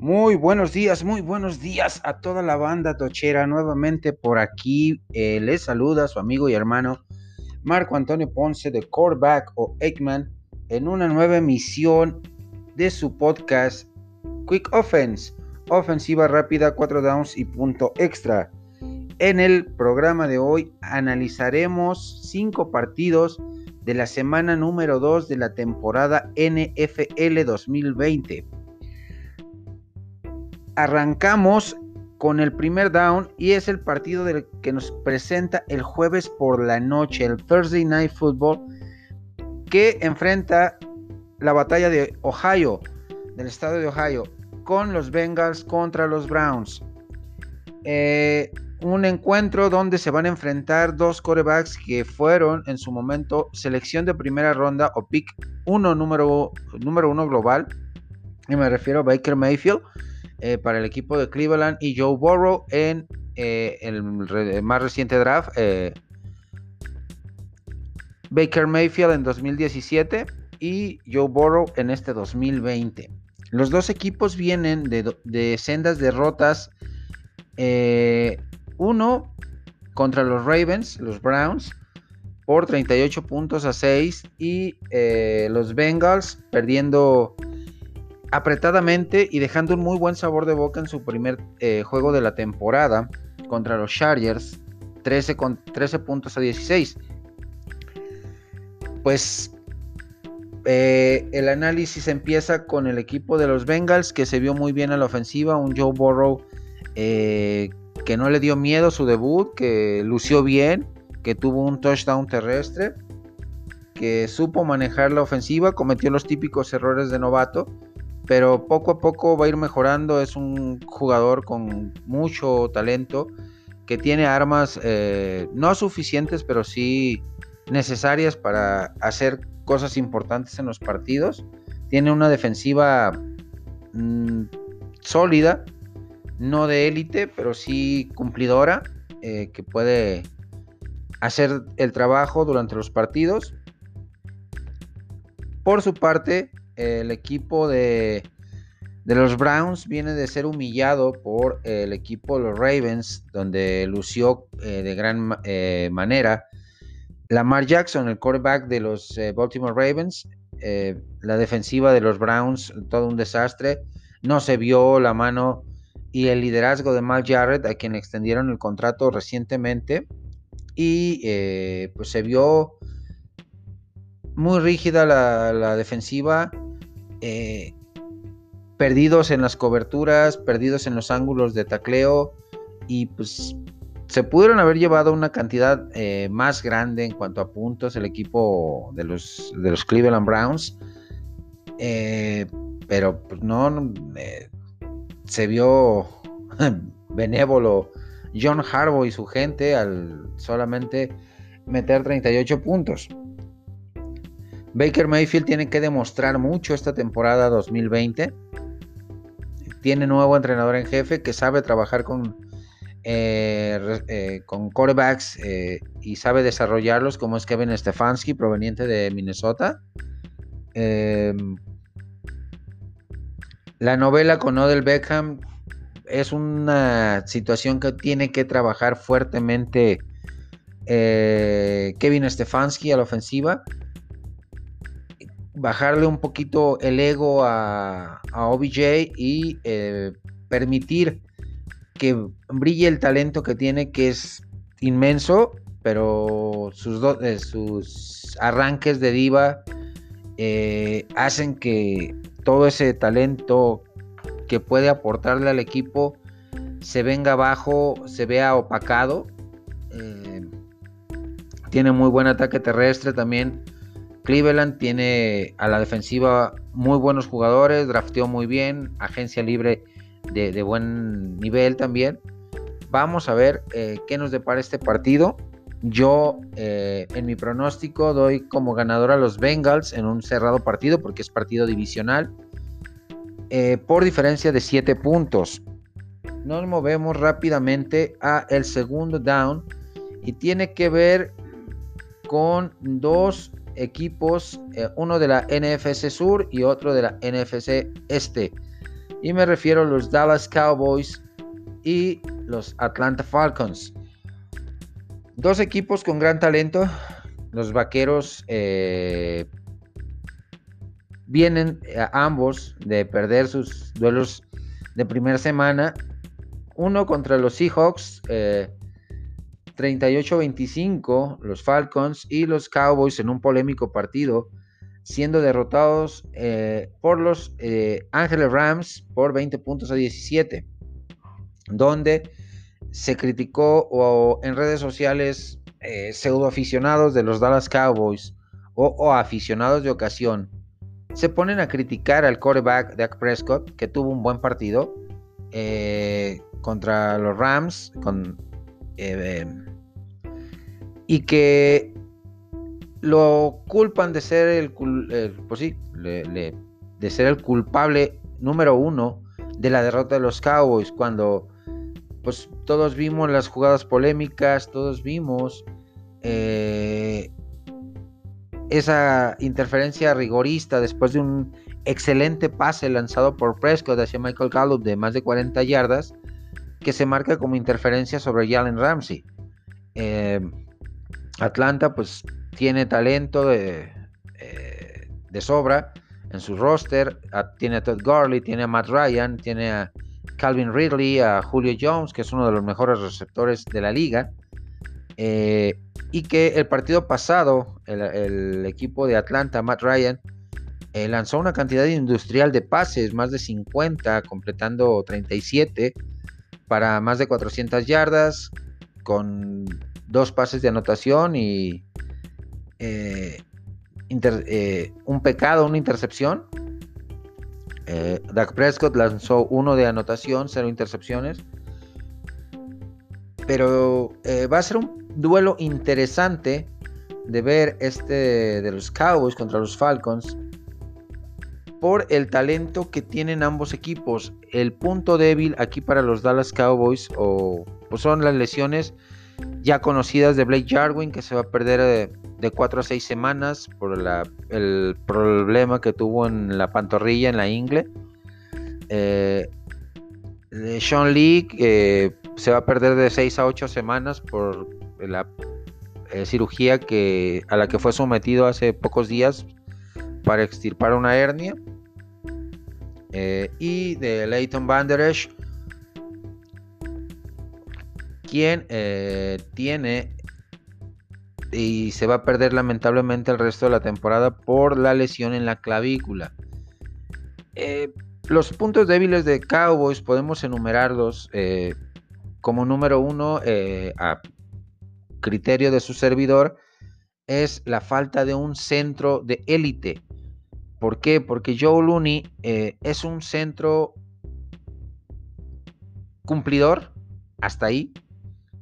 Muy buenos días, muy buenos días a toda la banda tochera. Nuevamente por aquí eh, les saluda su amigo y hermano Marco Antonio Ponce de Coreback o Eggman en una nueva emisión de su podcast Quick Offense, ofensiva rápida, 4 downs y punto extra. En el programa de hoy analizaremos cinco partidos de la semana número 2 de la temporada NFL 2020 arrancamos con el primer down y es el partido del que nos presenta el jueves por la noche, el Thursday Night Football, que enfrenta la batalla de Ohio, del estado de Ohio, con los Bengals contra los Browns. Eh, un encuentro donde se van a enfrentar dos corebacks que fueron en su momento selección de primera ronda o pick uno número, número uno global. Y me refiero a Baker Mayfield eh, para el equipo de Cleveland y Joe Burrow en eh, el más reciente draft. Eh, Baker Mayfield en 2017 y Joe Burrow en este 2020. Los dos equipos vienen de, sendas derrotas. uno contra los Ravens, los Browns, por 38 puntos a 6 y los Bengals perdiendo apretadamente y dejando un muy buen sabor de boca en su primer eh, juego de la temporada contra los Chargers, 13, con 13 puntos a 16. Pues eh, el análisis empieza con el equipo de los Bengals que se vio muy bien a la ofensiva, un Joe Burrow eh, que no le dio miedo su debut, que lució bien, que tuvo un touchdown terrestre, que supo manejar la ofensiva, cometió los típicos errores de novato, pero poco a poco va a ir mejorando. Es un jugador con mucho talento que tiene armas eh, no suficientes, pero sí necesarias para hacer cosas importantes en los partidos. Tiene una defensiva mm, sólida, no de élite, pero sí cumplidora, eh, que puede hacer el trabajo durante los partidos. Por su parte, el equipo de, los Browns viene de ser humillado por el equipo de los Ravens, donde lució eh, de gran eh, manera. Lamar Jackson, el quarterback de los eh, Baltimore Ravens, la defensiva de los Browns, todo un desastre. No se vio la mano y el liderazgo de Mal Jarrett, a quien extendieron el contrato recientemente. Y pues se vio muy rígida la defensiva eh, perdidos en las coberturas, perdidos en los ángulos de tacleo y pues se pudieron haber llevado una cantidad eh, más grande en cuanto a puntos el equipo de los, Cleveland Browns. Eh, pero pues no, se vio benévolo John Harbaugh y su gente al solamente meter 38 puntos. Baker Mayfield tiene que demostrar mucho esta temporada 2020. Tiene nuevo entrenador en jefe que sabe trabajar con, eh, eh, con quarterbacks eh, y sabe desarrollarlos, como es Kevin Stefanski, proveniente de Minnesota. Em, la novela con Odell Beckham es una situación que tiene que trabajar fuertemente Kevin Stefanski a la ofensiva bajarle un poquito el ego a, OBJ y eh, permitir que brille el talento que tiene, que es inmenso, pero sus, eh, sus arranques de diva eh, hacen que todo ese talento que puede aportarle al equipo se venga abajo, se vea opacado. tiene muy buen ataque terrestre también Cleveland tiene a la defensiva muy buenos jugadores, drafteó muy bien, agencia libre de, buen nivel también. Vamos a ver eh, qué nos depara este partido. Yo eh, en mi pronóstico doy como ganador a los Bengals en un cerrado partido porque es partido divisional eh, por diferencia de 7 puntos. Nos movemos rápidamente a el segundo down y tiene que ver con dos equipos, eh, uno de la NFC Sur y otro de la NFC Este. Y me refiero a los Dallas Cowboys y los Atlanta Falcons. Dos equipos con gran talento. Los Vaqueros eh, vienen ambos de perder sus duelos de primera semana. Uno contra los Seahawks, 38-25, eh, los Falcons y los Cowboys en un polémico partido, siendo derrotados eh, por los Ángeles Rams por 20 puntos a 17, donde se criticó en redes sociales eh, pseudo aficionados de los Dallas Cowboys o, aficionados de ocasión se ponen a criticar al quarterback Dak Prescott que tuvo un buen partido eh, contra los Rams con, eh, y que lo culpan de ser el, pues sí, de ser el culpable número uno de la derrota de los Cowboys cuando pues todos vimos las jugadas polémicas, todos vimos eh, esa interferencia rigorista después de un excelente pase lanzado por Prescott hacia Michael Gallup de más de 40 yardas, que se marca como interferencia sobre Jalen Ramsey. Eh, Atlanta pues tiene talento de, eh, de sobra en su roster, tiene a Todd Gurley, tiene a Matt Ryan, tiene a Calvin Ridley, a Julio Jones, que es uno de los mejores receptores de la liga. Eh, y que el partido pasado, el, equipo de Atlanta, Matt Ryan, lanzó una cantidad industrial de pases, más de 50, completando 37 para más de 400 yardas, con dos pases de anotación y eh, un pecado, una intercepción. Eh, Dak Prescott lanzó uno de anotación, cero intercepciones. Pero eh, va a ser un duelo interesante de ver este de los Cowboys contra los Falcons por el talento que tienen ambos equipos. El punto débil aquí para los Dallas Cowboys pues son las lesiones ya conocidas de Blake Jarwin que se va a perder eh, de 4 a 6 semanas por el problema que tuvo en la pantorrilla, en la ingle. Eh, Sean Lee se va a perder de 6 a 8 semanas por la eh, cirugía que, a la que fue sometido hace pocos días para extirpar una hernia. Eh, y de Leighton Banderesh, quien tiene y se va a perder lamentablemente el resto de la temporada por la lesión en la clavícula. Eh, los puntos débiles de Cowboys podemos enumerarlos eh, como número uno eh, a criterio de su servidor es la falta de un centro de élite. ¿Por qué? Porque Joe Looney es un centro cumplidor hasta ahí,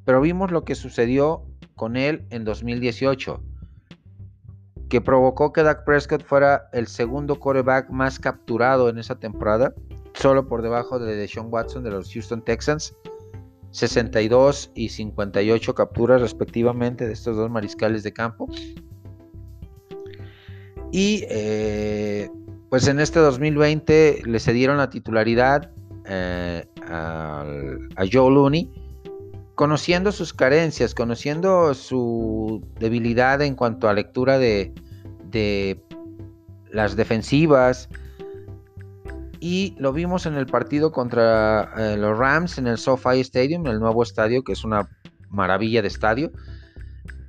pero vimos lo que sucedió con él en 2018, que provocó que Dak Prescott fuera el segundo quarterback más capturado en esa temporada, solo por debajo de Deshaun Watson de los Houston Texans. 62 y 58 capturas respectivamente de estos dos mariscales de campo. Y eh, pues en este 2020 le cedieron la titularidad eh, a Joe Looney conociendo sus carencias, conociendo su debilidad en cuanto a lectura de, las defensivas. Y lo vimos en el partido contra eh, los Rams en el SoFi Stadium, el nuevo estadio, que es una maravilla de estadio.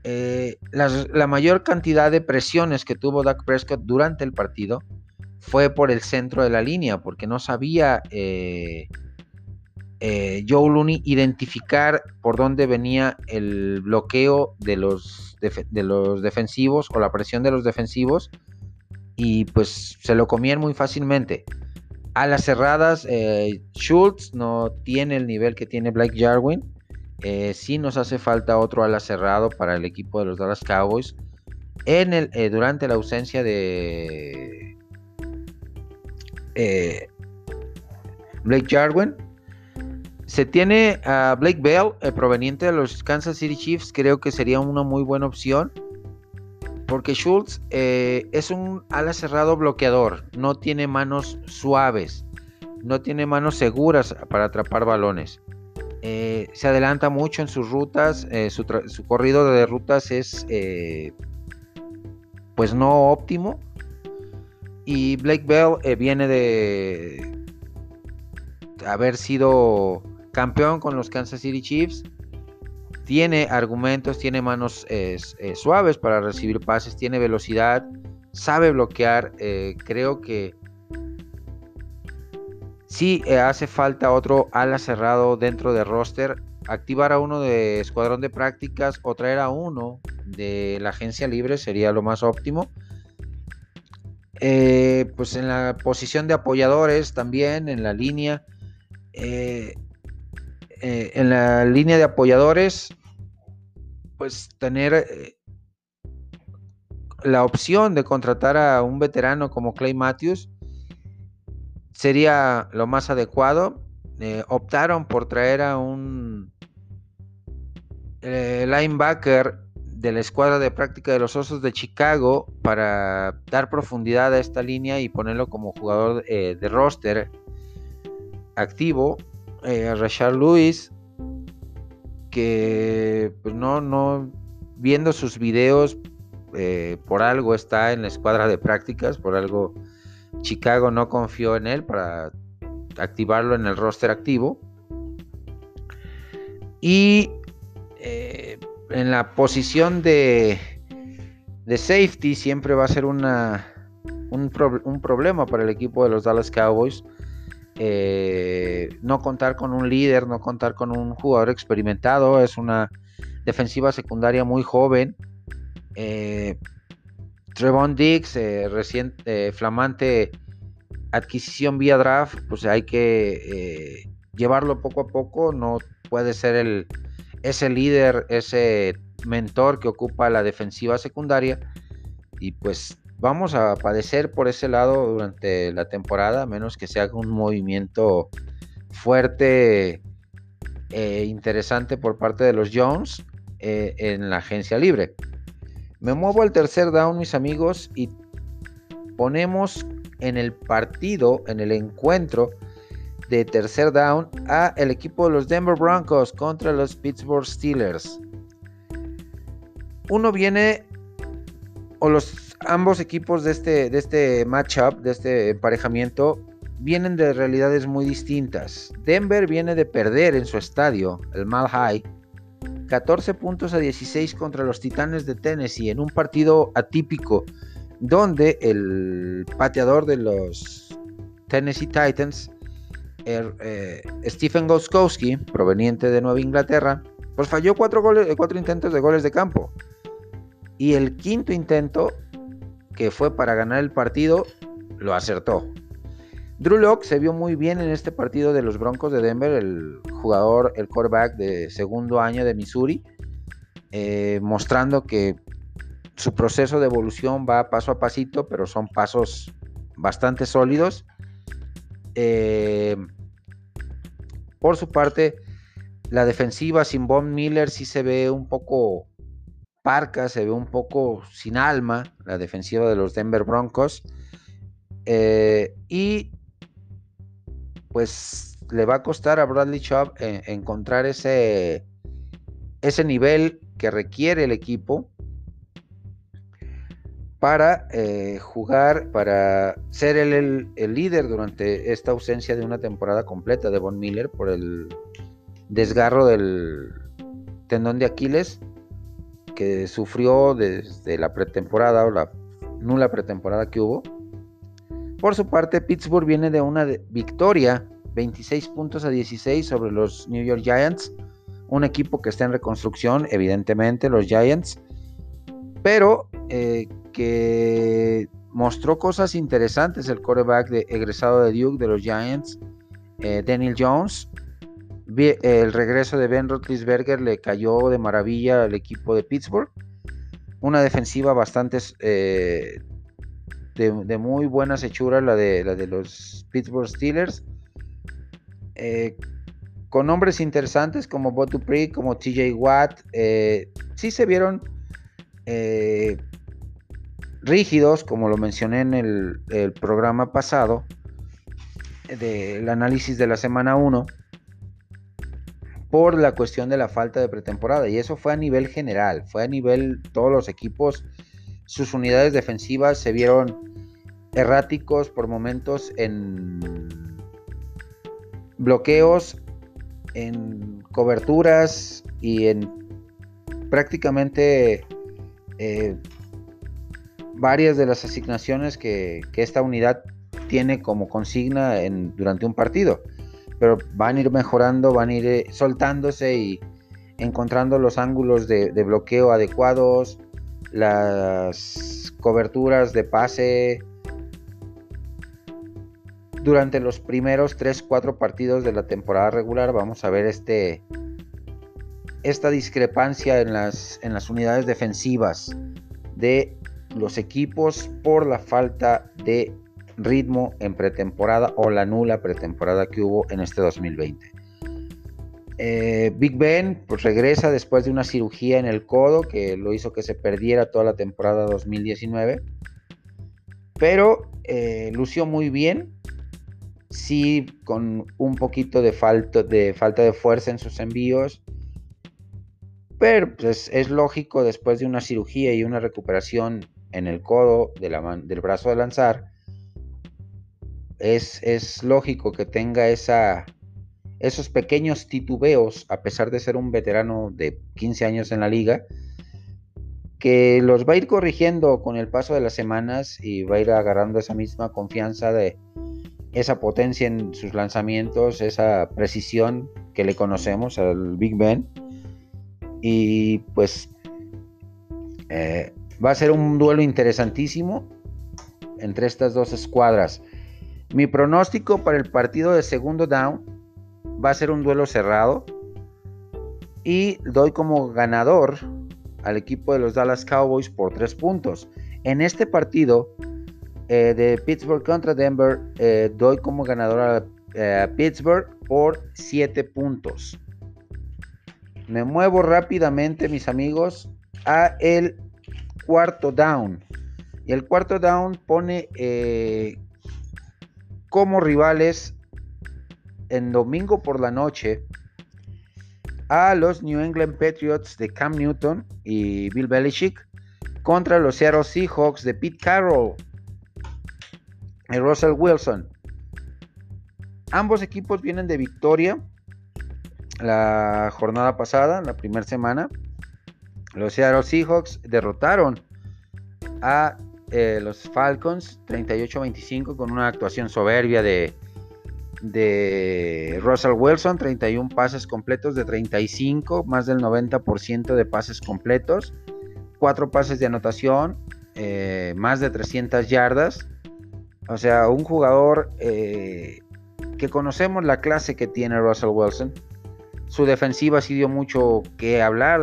Eh, la mayor cantidad de presiones que tuvo Dak Prescott durante el partido fue por el centro de la línea, porque no sabía eh, eh, Joe Looney identificar por dónde venía el bloqueo de los, de los defensivos o la presión de los defensivos y pues se lo comían muy fácilmente. A las cerradas, Schultz no tiene el nivel que tiene Blake Jarwin. Eh, sí nos hace falta otro ala cerrado para el equipo de los Dallas Cowboys. En el, durante la ausencia de Blake Jarwin, se tiene a Blake Bell, eh, proveniente de los Kansas City Chiefs, creo que sería una muy buena opción. Porque Schultz eh, es un ala cerrado bloqueador, no tiene manos suaves. no tiene manos seguras para atrapar balones. Eh, se adelanta mucho en sus rutas, eh, su, corrido de rutas es eh, pues no óptimo. Y Blake Bell viene de haber sido campeón con los Kansas City Chiefs. Tiene argumentos, tiene manos suaves para recibir pases, tiene velocidad, sabe bloquear. creo que si eh, hace falta otro ala cerrado dentro de roster. Activar a uno de escuadrón de prácticas o traer a uno de la agencia libre sería lo más óptimo. Eh, pues en la posición de apoyadores también, en la línea. Eh, en la línea de apoyadores, pues tener la opción de contratar a un veterano como Clay Matthews sería lo más adecuado. Eh, optaron por traer a un eh, linebacker de la escuadra de práctica de los Osos de Chicago para dar profundidad a esta línea y ponerlo como jugador eh, de roster activo. Rashard Lewis, que pues no, no, viendo sus videos, por algo está en la escuadra de prácticas, por algo Chicago no confió en él para activarlo en el roster activo. Y eh, en la posición de, safety siempre va a ser una, un, problema para el equipo de los Dallas Cowboys. Eh, no contar con un líder, no contar con un jugador experimentado. Es una defensiva secundaria muy joven. Eh, Trevon Dix, eh, reciente, eh, flamante adquisición vía draft, pues hay que eh, llevarlo poco a poco, no puede ser el, ese líder, ese mentor que ocupa la defensiva secundaria y pues vamos a padecer por ese lado durante la temporada, a menos que se haga un movimiento fuerte e interesante por parte de los Jones en la agencia libre. Me muevo al tercer down, mis amigos, y ponemos en el partido, en el encuentro de tercer down, a el equipo de los Denver Broncos contra los Pittsburgh Steelers. Uno viene, o los ambos equipos de este, de este matchup, de este emparejamiento, vienen de realidades muy distintas. Denver viene de perder en su estadio, el Mal High, 14 puntos a 16 contra los Titanes de Tennessee en un partido atípico donde el pateador de los Tennessee Titans, er, eh, Stephen Goskowski, proveniente de Nueva Inglaterra, pues falló cuatro, goles, cuatro intentos de goles de campo. Y el quinto intento, que fue para ganar el partido, lo acertó. Drew Locke se vio muy bien en este partido de los Broncos de Denver, el jugador, el quarterback de segundo año de Missouri, eh, mostrando que su proceso de evolución va paso a pasito, pero son pasos bastante sólidos. Eh, por su parte, la defensiva sin Von Miller sí se ve un poco parca, se ve un poco sin alma, la defensiva de los Denver Broncos. Eh, y pues le va a costar a Bradley Chubb eh, encontrar ese, ese nivel que requiere el equipo para eh, jugar, para ser el, líder durante esta ausencia de una temporada completa de Von Miller por el desgarro del tendón de Aquiles que sufrió desde la pretemporada o la nula pretemporada que hubo. Por su parte, Pittsburgh viene de una victoria 26 puntos a 16 sobre los New York Giants. Un equipo que está en reconstrucción, evidentemente, los Giants. Pero eh, que mostró cosas interesantes el quarterback de, egresado de Duke de los Giants, eh, Daniel Jones. El regreso de Ben Roethlisberger le cayó de maravilla al equipo de Pittsburgh. Una defensiva bastante eh, de, muy buenas hechuras, la de, la de los Pittsburgh Steelers. Eh, con nombres interesantes como Dupree, como TJ Watt, eh, sí se vieron eh, rígidos, como lo mencioné en el, programa pasado, del análisis de la semana 1 por la cuestión de la falta de pretemporada. Y eso fue a nivel general, fue a nivel todos los equipos. Sus unidades defensivas se vieron erráticos por momentos en bloqueos, en coberturas y en prácticamente eh, varias de las asignaciones que, esta unidad tiene como consigna durante un partido. Pero van a ir mejorando, van a ir eh, soltándose y encontrando los ángulos de, bloqueo adecuados, las coberturas de pase. Durante los primeros 3-4 partidos de la temporada regular vamos a ver este, esta discrepancia en las, en las unidades defensivas de los equipos por la falta de ritmo en pretemporada o la nula pretemporada que hubo en este 2020. Eh, Big Ben pues, regresa después de una cirugía en el codo que lo hizo que se perdiera toda la temporada 2019. Pero eh, lució muy bien. Sí, con un poquito de falta de, falta de fuerza en sus envíos. Pero pues, es lógico después de una cirugía y una recuperación en el codo de la del brazo de lanzar, es, es lógico que tenga esa, esos pequeños titubeos, a pesar de ser un veterano de 15 años en la liga, que los va a ir corrigiendo con el paso de las semanas y va a ir agarrando esa misma confianza de esa potencia en sus lanzamientos, esa precisión que le conocemos al Big Ben. Y pues eh, Va a ser un duelo interesantísimo entre estas dos escuadras. Mi pronóstico para el partido de segundo down va a ser un duelo cerrado y doy como ganador al equipo de los Dallas Cowboys por tres puntos. En este partido eh, de Pittsburgh contra Denver, eh, doy como ganador a eh, Pittsburgh por siete puntos. Me muevo rápidamente, mis amigos, a el cuarto down. Y el cuarto down pone como rivales en domingo por la noche a los New England Patriots de Cam Newton y Bill Belichick contra los Seattle Seahawks de Pete Carroll y Russell Wilson. Ambos equipos vienen de victoria la jornada pasada, la primera semana. Los Seattle Seahawks derrotaron a eh, los Falcons 38-25 con una actuación soberbia de, de Russell Wilson, 31 pases completos de 35, más del 90% de pases completos, 4 pases de anotación, eh, más de 300 yardas. O sea, un jugador eh, que conocemos la clase que tiene Russell Wilson su defensiva sí dio mucho que hablar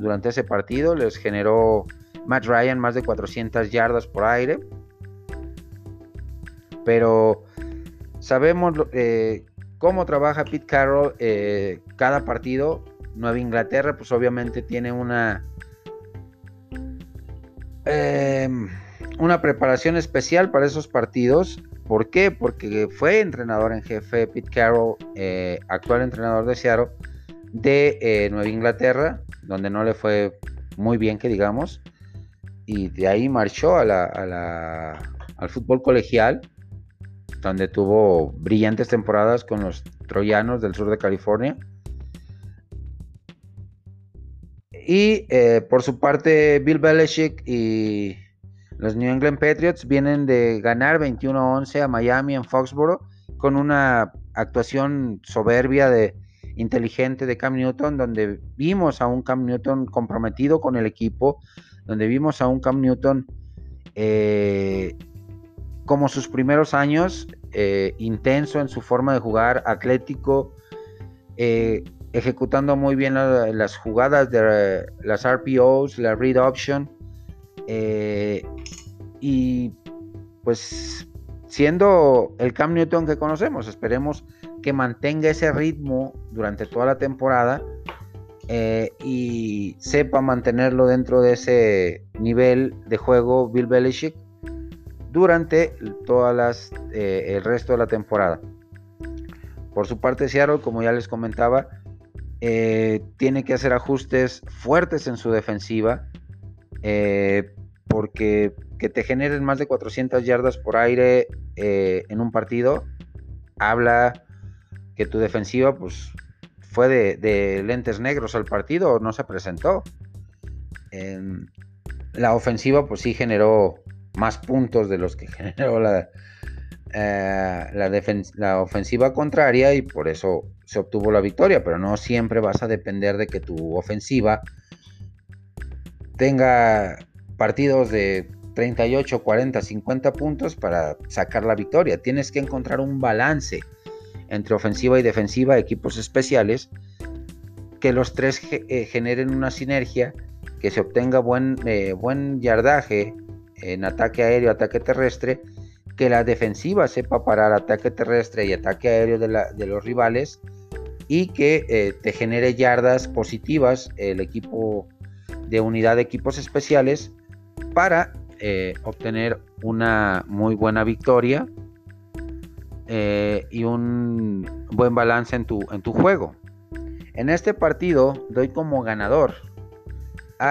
durante ese partido. Les generó Matt Ryan más de 400 yardas por aire. Pero sabemos eh, cómo trabaja Pete Carroll eh, cada partido. Nueva Inglaterra, pues obviamente tiene una, em, una preparación especial para esos partidos. ¿Por qué? Porque fue entrenador en jefe Pete Carroll, eh, actual entrenador de Seattle, de Nueva Inglaterra, donde no le fue muy bien, que digamos, y de ahí marchó a la, al fútbol colegial, donde tuvo brillantes temporadas con los troyanos del sur de California. Y eh, por su parte, Bill Belichick y los New England Patriots vienen de ganar 21-11 a Miami en Foxboro con una actuación soberbia de inteligente de Cam Newton, donde vimos a un Cam Newton comprometido con el equipo, donde vimos a un Cam Newton eh, como sus primeros años, eh, intenso en su forma de jugar, atlético, eh, ejecutando muy bien las jugadas de las RPOs, la read option, y pues siendo el Cam Newton que conocemos, esperemos que mantenga ese ritmo durante toda la temporada eh, y sepa mantenerlo dentro de ese nivel de juego Bill Belichick durante todas eh, el resto de la temporada. Por su parte, Seattle, como ya les comentaba, eh, tiene que hacer ajustes fuertes en su defensiva, eh, porque que te generen más de 400 yardas por aire en un partido, habla que tu defensiva pues, fue de, lentes negros al partido, no se presentó. la ofensiva pues sí generó más puntos de los que generó la, eh, la, la, ofensiva contraria y por eso se obtuvo la victoria, pero no siempre vas a depender de que tu ofensiva tenga partidos de 38, 40, 50 puntos para sacar la victoria. Tienes que encontrar un balance entre ofensiva y defensiva, equipos especiales, que los tres eh, generen una sinergia, que se obtenga buen, eh, buen yardaje en ataque aéreo, ataque terrestre, que la defensiva sepa parar ataque terrestre y ataque aéreo de, los rivales y que eh, te genere yardas positivas el equipo de unidad de equipos especiales para eh, obtener una muy buena victoria eh, y un buen balance en tu, en tu juego. En este partido doy como ganador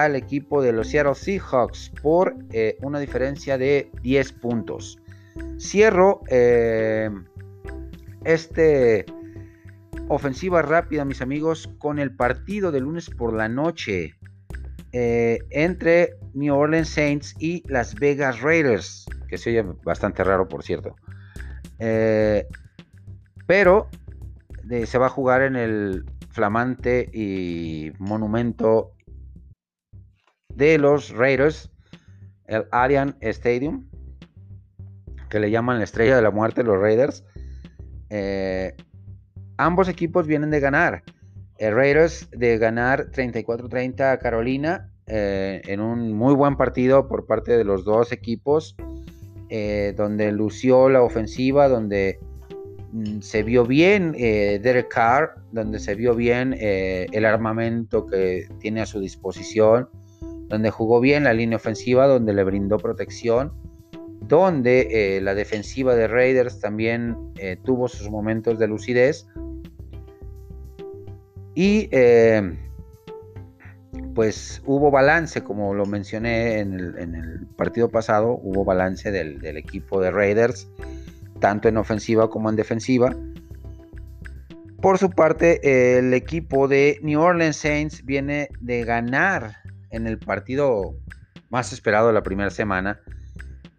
al equipo de los Seattle Seahawks por una diferencia de 10 puntos. Cierro eh, este ofensiva rápida, mis amigos, con el partido de lunes por la noche eh, entre New Orleans Saints y Las Vegas Raiders, que se oye bastante raro, por cierto. Eh, pero se va a jugar en el flamante y monumento de los Raiders, el Allianz Stadium que le llaman la estrella de la muerte, los Raiders. Eh, ambos equipos vienen de ganar. El Raiders de ganar 34-30 a Carolina eh, en un muy buen partido por parte de los dos equipos, eh, donde lució la ofensiva, donde mm, se vio bien Derek Carr, donde se vio bien el armamento que tiene a su disposición, donde jugó bien la línea ofensiva, donde le brindó protección donde eh, la defensiva de Raiders también eh, tuvo sus momentos de lucidez. Y eh, pues hubo balance, como lo mencioné en el, partido pasado, hubo balance del, del, equipo de Raiders, tanto en ofensiva como en defensiva. Por su parte, el equipo de New Orleans Saints viene de ganar en el partido más esperado de la primera semana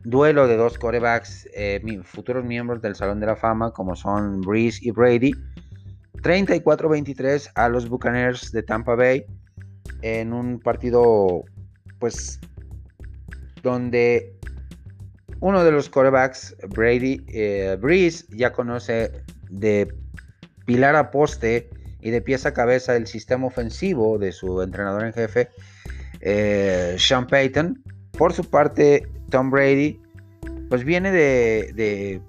duelo de dos corebacks, eh, futuros miembros del Salón de la Fama, como son Breeze y Brady. 34-23 a los Buccaneers de Tampa Bay en un partido, pues, donde uno de los corebacks, Brady, eh, Breeze, ya conoce de pilar a poste y de pieza a cabeza el sistema ofensivo de su entrenador en jefe, eh, Sean Payton. Por su parte, Tom Brady, pues viene de,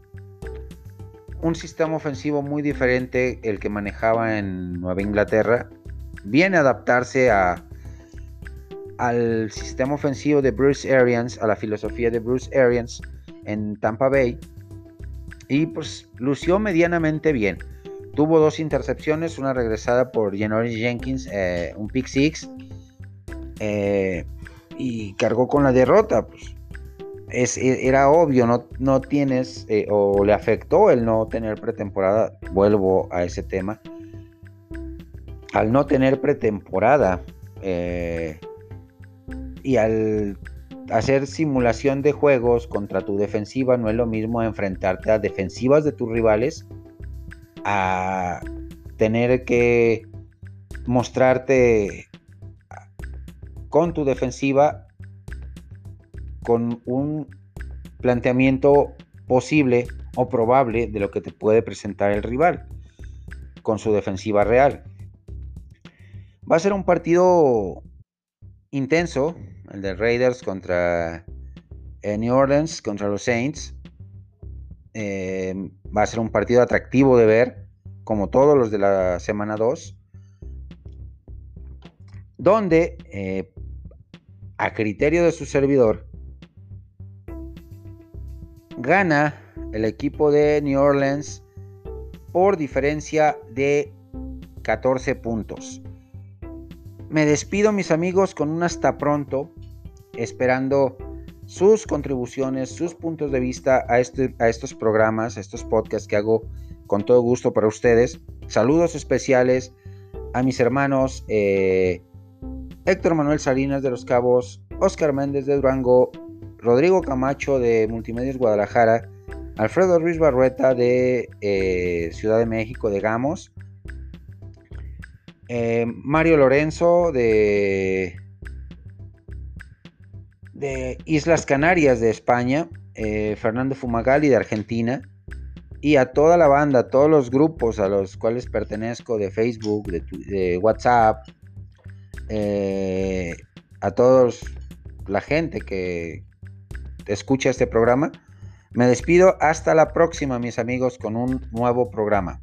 un sistema ofensivo muy diferente el que manejaba en Nueva Inglaterra. Viene a adaptarse al sistema ofensivo de Bruce Arians, a la filosofía de Bruce Arians en Tampa Bay. Y pues lució medianamente bien. Tuvo dos intercepciones, una regresada por Janoris Jenkins, eh, un pick six. Eh, y cargó con la derrota. Pues e, era obvio, no, no tienes eh, o le afectó el no tener pretemporada. Vuelvo a ese tema. Al no tener pretemporada eh, y al hacer simulación de juegos contra tu defensiva, no es lo mismo enfrentarte a defensivas de tus rivales a tener que mostrarte con tu defensiva con un planteamiento posible o probable de lo que te puede presentar el rival con su defensiva real. Va a ser un partido intenso, el de Raiders contra eh, New Orleans, contra los Saints. Eh, va a ser un partido atractivo de ver, como todos los de la semana 2, donde, eh, a criterio de su servidor, gana el equipo de New Orleans por diferencia de 14 puntos. Me despido mis amigos con un hasta pronto, esperando sus contribuciones, sus puntos de vista a, este, a estos programas, a estos podcasts que hago con todo gusto para ustedes. Saludos especiales a mis hermanos eh, Héctor Manuel Salinas de Los Cabos, Oscar Méndez de Durango, Rodrigo Camacho de Multimedios Guadalajara, Alfredo Ruiz Barrueta de eh, Ciudad de México, de Gamos, eh, Mario Lorenzo de, Islas Canarias de España, Fernando Fumagali de Argentina, y a toda la banda, a todos los grupos a los cuales pertenezco de Facebook, de, WhatsApp, eh, a todos la gente que escucha este programa. Me despido hasta la próxima, mis amigos, con un nuevo programa.